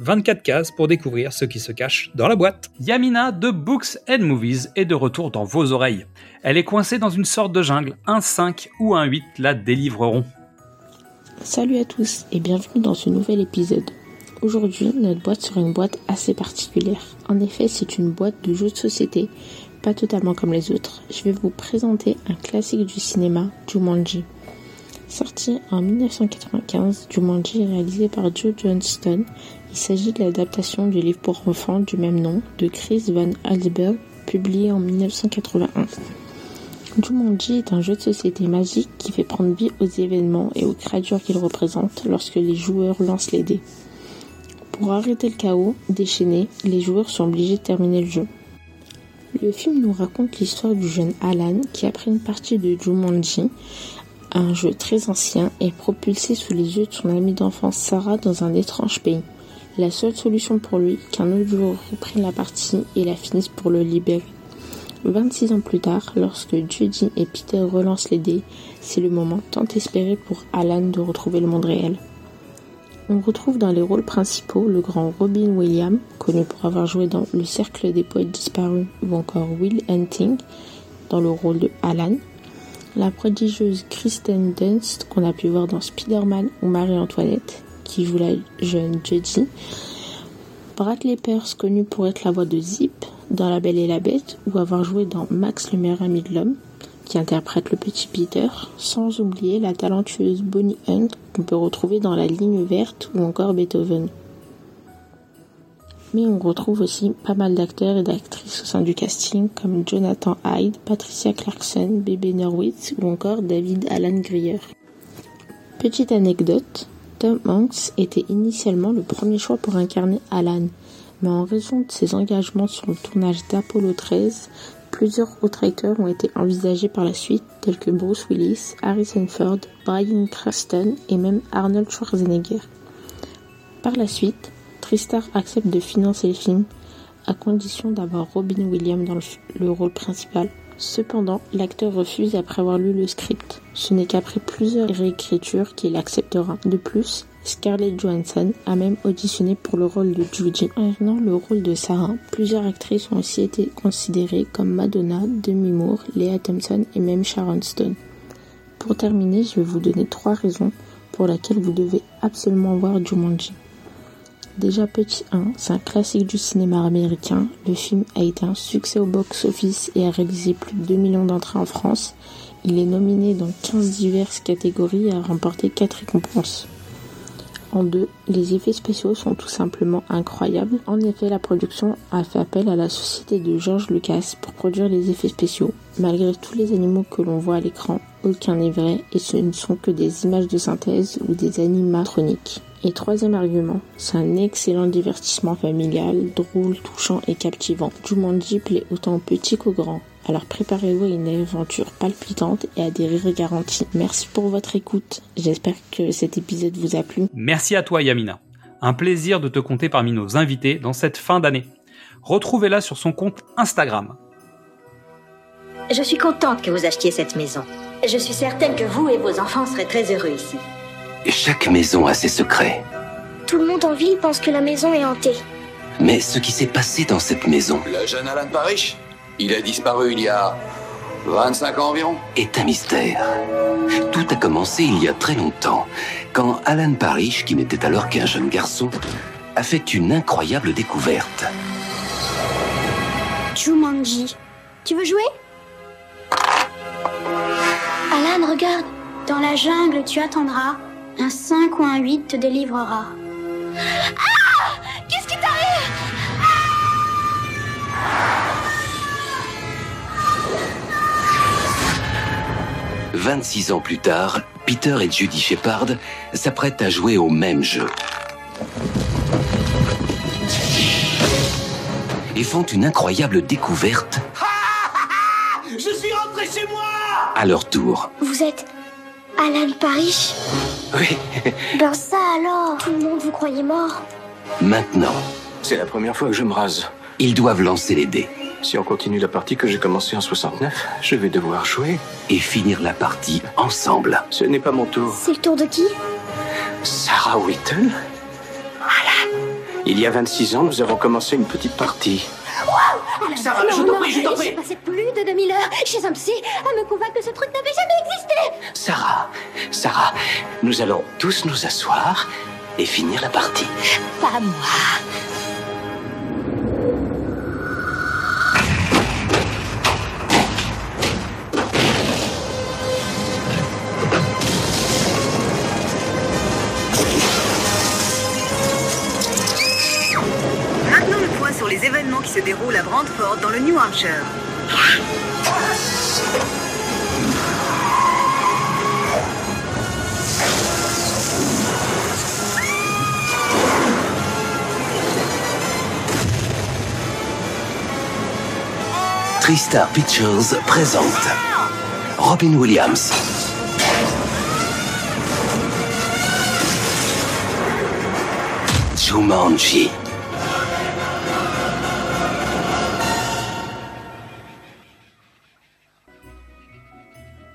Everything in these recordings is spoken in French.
24 cases pour découvrir ce qui se cache dans la boîte. Yamina de Books and Movies est de retour dans vos oreilles. Elle est coincée dans une sorte de jungle. Un 5 ou un 8 la délivreront. Salut à tous et bienvenue dans ce nouvel épisode. Aujourd'hui, notre boîte sera une boîte assez particulière. En effet, c'est une boîte de jeux de société, pas totalement comme les autres. Je vais vous présenter un classique du cinéma, Jumanji. Sorti en 1995, Jumanji est réalisé par Joe Johnston. Il s'agit de l'adaptation du livre pour enfants du même nom de Chris Van Allsburg, publié en 1981. Jumanji est un jeu de société magique qui fait prendre vie aux événements et aux créatures qu'il représente lorsque les joueurs lancent les dés. Pour arrêter le chaos déchaîné, les joueurs sont obligés de terminer le jeu. Le film nous raconte l'histoire du jeune Alan qui, après une partie de Jumanji, un jeu très ancien, est propulsé sous les yeux de son amie d'enfance Sarah dans un étrange pays. La seule solution pour lui, qu'un autre joueur reprenne la partie et la finisse pour le libérer. 26 ans plus tard, lorsque Judy et Peter relancent les dés, c'est le moment tant espéré pour Alan de retrouver le monde réel. On retrouve dans les rôles principaux le grand Robin Williams, connu pour avoir joué dans Le Cercle des Poètes Disparus, ou encore Will Hunting, dans le rôle de Alan, la prodigieuse Kristen Dunst, qu'on a pu voir dans Spider-Man ou Marie-Antoinette, qui joue la jeune Judy, Bradley Pearce, connu pour être la voix de Zip dans La Belle et la Bête, ou avoir joué dans Max le meilleur ami de l'homme, qui interprète le petit Peter, sans oublier la talentueuse Bonnie Hunt qu'on peut retrouver dans La Ligne Verte ou encore Beethoven. Mais on retrouve aussi pas mal d'acteurs et d'actrices au sein du casting comme Jonathan Hyde, Patricia Clarkson, Bébé Norwitz ou encore David Alan Grier. Petite anecdote, Tom Hanks était initialement le premier choix pour incarner Alan, mais en raison de ses engagements sur le tournage d'Apollo 13, plusieurs autres acteurs ont été envisagés par la suite, tels que Bruce Willis, Harrison Ford, Bryan Cranston et même Arnold Schwarzenegger. Par la suite, Tristar accepte de financer le film, à condition d'avoir Robin Williams dans le, le rôle principal. Cependant, l'acteur refuse après avoir lu le script. Ce n'est qu'après plusieurs réécritures qu'il acceptera. De plus, Scarlett Johansson a même auditionné pour le rôle de Judy. En venant le rôle de Sarah, plusieurs actrices ont aussi été considérées comme Madonna, Demi Moore, Lea Thompson et même Sharon Stone. Pour terminer, je vais vous donner trois raisons pour lesquelles vous devez absolument voir Jumanji. Déjà petit 1, c'est un classique du cinéma américain. Le film a été un succès au box-office et a réalisé plus de 2 millions d'entrées en France. Il est nominé dans 15 diverses catégories et a remporté 4 récompenses. En deux, les effets spéciaux sont tout simplement incroyables. En effet, la production a fait appel à la société de George Lucas pour produire les effets spéciaux. Malgré tous les animaux que l'on voit à l'écran, aucun n'est vrai et ce ne sont que des images de synthèse ou des animatroniques. Et troisième argument, c'est un excellent divertissement familial, drôle, touchant et captivant. Jumanji plaît autant aux petits qu'aux grands. Alors préparez-vous à une aventure palpitante et à des rires garantis. Merci pour votre écoute. J'espère que cet épisode vous a plu. Merci à toi Yamina. Un plaisir de te compter parmi nos invités dans cette fin d'année. Retrouvez-la sur son compte Instagram. Je suis contente que vous achetiez cette maison. Je suis certaine que vous et vos enfants serez très heureux ici. Chaque maison a ses secrets. Tout le monde en ville pense que la maison est hantée. Mais ce qui s'est passé dans cette maison Le jeune Alan Parrish Il a disparu il y a 25 ans environ. est un mystère. Tout a commencé il y a très longtemps, quand Alan Parrish, qui n'était alors qu'un jeune garçon, a fait une incroyable découverte. Jumanji. Tu veux jouer? Alan, regarde. Dans la jungle, tu attendras. Un 5 ou un 8 te délivrera. Ah Qu'est-ce qui t'arrive 26 ans plus tard, Peter et Judy Shepard s'apprêtent à jouer au même jeu. Et font une incroyable découverte Je suis rentré chez moi à leur tour. Vous êtes Alan Parrish? Oui, Ben ça alors Tout le monde vous croyait mort maintenant, C'est la première fois que je me rase. ils doivent lancer les dés Si on continue la partie que j'ai commencée en 69, je vais devoir jouer. et finir la partie ensemble. Ce n'est pas mon tour. C'est le tour de qui? Sarah Whittle Il y a 26 ans, nous avons commencé une petite partie. Sarah, je t'en prie, je t'en prie J'ai passé plus de 2000 heures chez un psy à me convaincre que ce truc n'avait jamais existé nous allons tous nous asseoir et finir la partie. Pas moi Maintenant le point sur les événements qui se déroulent à Brantford dans le New Hampshire. TriStar Pictures présente Robin Williams. Jumanji.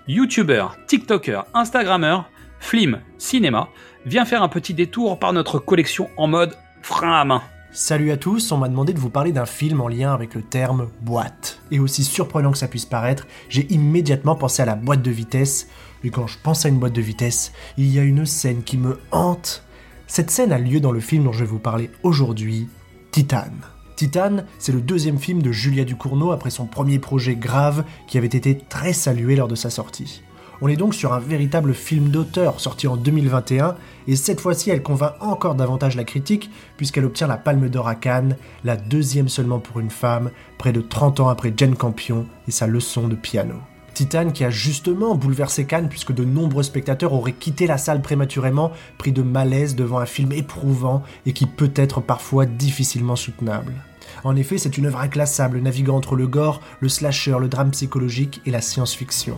YouTubeur, TikToker, Instagrammeur, Flim, Cinéma, vient faire un petit détour par notre collection en mode frein à main. Salut à tous, on m'a demandé de vous parler d'un film en lien avec le terme boîte. Et aussi surprenant que ça puisse paraître, j'ai immédiatement pensé à la boîte de vitesse. Et quand je pense à une boîte de vitesse, il y a une scène qui me hante. Cette scène a lieu dans le film dont je vais vous parler aujourd'hui, Titan. Titan, c'est le deuxième film de Julia Ducournau après son premier projet Grave qui avait été très salué lors de sa sortie. On est donc sur un véritable film d'auteur sorti en 2021 et cette fois-ci elle convainc encore davantage la critique puisqu'elle obtient la Palme d'Or à Cannes, la deuxième seulement pour une femme, près de 30 ans après Jane Campion et sa leçon de piano. Titan qui a justement bouleversé Cannes puisque de nombreux spectateurs auraient quitté la salle prématurément, pris de malaise devant un film éprouvant et qui peut être parfois difficilement soutenable. En effet, c'est une œuvre inclassable naviguant entre le gore, le slasher, le drame psychologique et la science-fiction.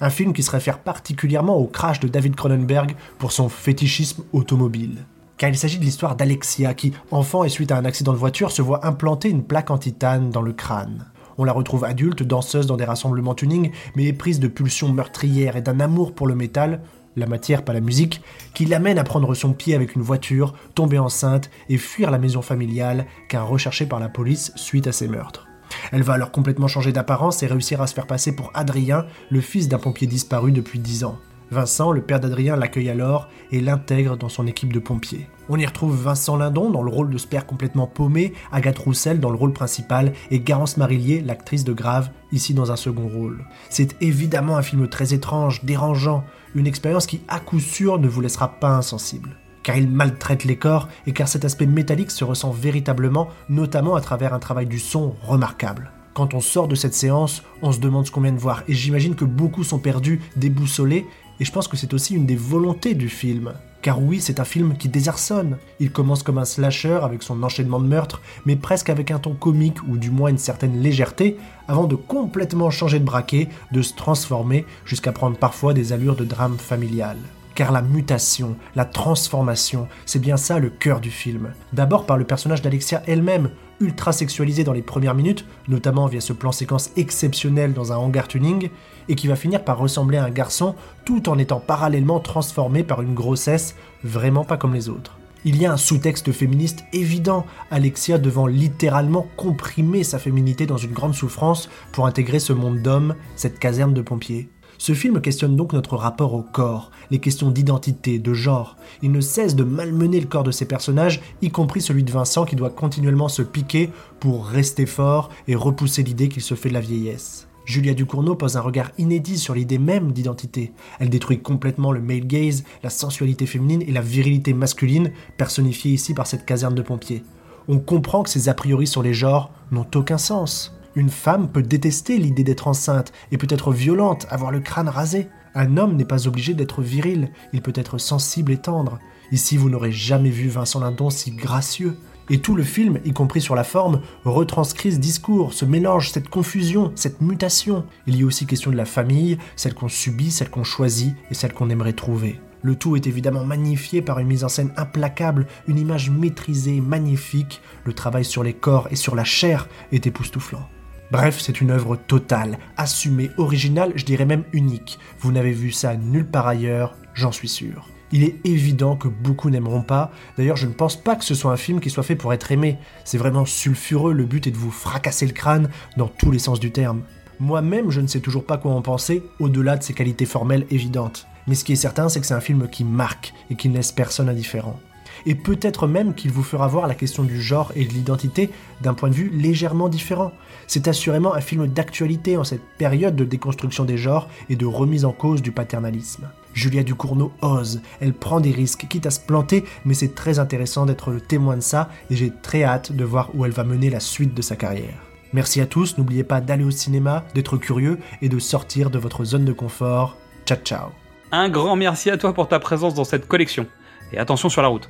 Un film qui se réfère particulièrement au crash de David Cronenberg pour son fétichisme automobile. Car il s'agit de l'histoire d'Alexia qui, enfant et suite à un accident de voiture, se voit implanter une plaque en titane dans le crâne. On la retrouve adulte, danseuse dans des rassemblements tuning, mais éprise de pulsions meurtrières et d'un amour pour le métal, la matière pas la musique, qui l'amène à prendre son pied avec une voiture, tomber enceinte et fuir la maison familiale, car recherchée par la police suite à ses meurtres. Elle va alors complètement changer d'apparence et réussir à se faire passer pour Adrien, le fils d'un pompier disparu depuis 10 ans. Vincent, le père d'Adrien, l'accueille alors et l'intègre dans son équipe de pompiers. On y retrouve Vincent Lindon dans le rôle de ce père complètement paumé, Agathe Roussel dans le rôle principal et Garance Marillier, l'actrice de Grave, ici dans un second rôle. C'est évidemment un film très étrange, dérangeant, une expérience qui à coup sûr ne vous laissera pas insensible car il maltraite les corps et car cet aspect métallique se ressent véritablement, notamment à travers un travail du son remarquable. Quand on sort de cette séance, on se demande ce qu'on vient de voir, et j'imagine que beaucoup sont perdus, déboussolés, et je pense que c'est aussi une des volontés du film. Car oui, c'est un film qui désarçonne. Il commence comme un slasher avec son enchaînement de meurtres, mais presque avec un ton comique ou du moins une certaine légèreté, avant de complètement changer de braquet, de se transformer jusqu'à prendre parfois des allures de drame familial car la mutation, la transformation, c'est bien ça le cœur du film. D'abord par le personnage d'Alexia elle-même, ultra sexualisée dans les premières minutes, notamment via ce plan séquence exceptionnel dans un hangar tuning, et qui va finir par ressembler à un garçon tout en étant parallèlement transformé par une grossesse vraiment pas comme les autres. Il y a un sous-texte féministe évident, Alexia devant littéralement comprimer sa féminité dans une grande souffrance pour intégrer ce monde d'hommes, cette caserne de pompiers. Ce film questionne donc notre rapport au corps, les questions d'identité, de genre. Il ne cesse de malmener le corps de ses personnages, y compris celui de Vincent qui doit continuellement se piquer pour rester fort et repousser l'idée qu'il se fait de la vieillesse. Julia Ducournau pose un regard inédit sur l'idée même d'identité. Elle détruit complètement le male gaze, la sensualité féminine et la virilité masculine, personnifiée ici par cette caserne de pompiers. On comprend que ces a priori sur les genres n'ont aucun sens. Une femme peut détester l'idée d'être enceinte et peut être violente, avoir le crâne rasé. Un homme n'est pas obligé d'être viril, il peut être sensible et tendre. Ici, vous n'aurez jamais vu Vincent Lindon si gracieux. Et tout le film, y compris sur la forme, retranscrit ce discours, ce mélange, cette confusion, cette mutation. Il y a aussi question de la famille, celle qu'on subit, celle qu'on choisit et celle qu'on aimerait trouver. Le tout est évidemment magnifié par une mise en scène implacable, une image maîtrisée, magnifique. Le travail sur les corps et sur la chair est époustouflant. Bref, c'est une œuvre totale, assumée, originale, je dirais même unique. Vous n'avez vu ça nulle part ailleurs, j'en suis sûr. Il est évident que beaucoup n'aimeront pas. D'ailleurs, je ne pense pas que ce soit un film qui soit fait pour être aimé. C'est vraiment sulfureux, le but est de vous fracasser le crâne dans tous les sens du terme. Moi-même, je ne sais toujours pas quoi en penser, au-delà de ses qualités formelles évidentes. Mais ce qui est certain, c'est que c'est un film qui marque et qui ne laisse personne indifférent. Et peut-être même qu'il vous fera voir la question du genre et de l'identité d'un point de vue légèrement différent. C'est assurément un film d'actualité en cette période de déconstruction des genres et de remise en cause du paternalisme. Julia Ducournau ose, elle prend des risques, quitte à se planter, mais c'est très intéressant d'être le témoin de ça et j'ai très hâte de voir où elle va mener la suite de sa carrière. Merci à tous, n'oubliez pas d'aller au cinéma, d'être curieux et de sortir de votre zone de confort. Ciao ciao Un grand merci à toi pour ta présence dans cette collection. Et attention sur la route.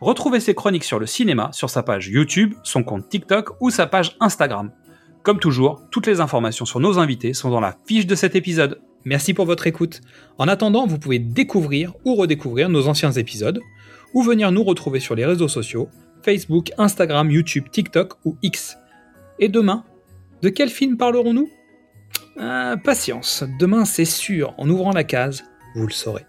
Retrouvez ses chroniques sur le cinéma sur sa page YouTube, son compte TikTok ou sa page Instagram. Comme toujours, toutes les informations sur nos invités sont dans la fiche de cet épisode. Merci pour votre écoute. En attendant, vous pouvez découvrir ou redécouvrir nos anciens épisodes, ou venir nous retrouver sur les réseaux sociaux, Facebook, Instagram, YouTube, TikTok ou X. Et demain, de quel film parlerons-nous? Euh, Patience, demain c'est sûr, en ouvrant la case, vous le saurez.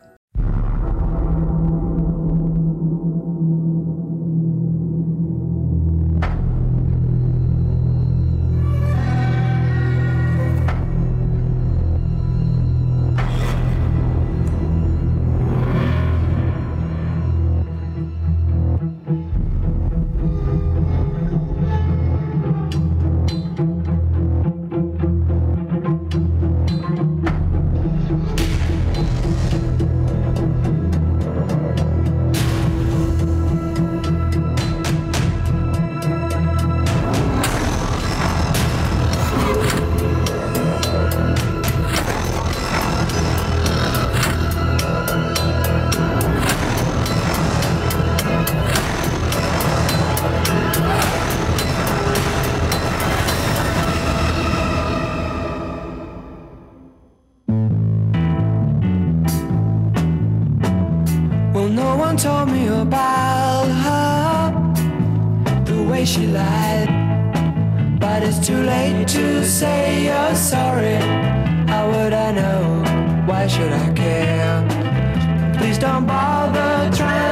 Should I care? Please don't bother trying.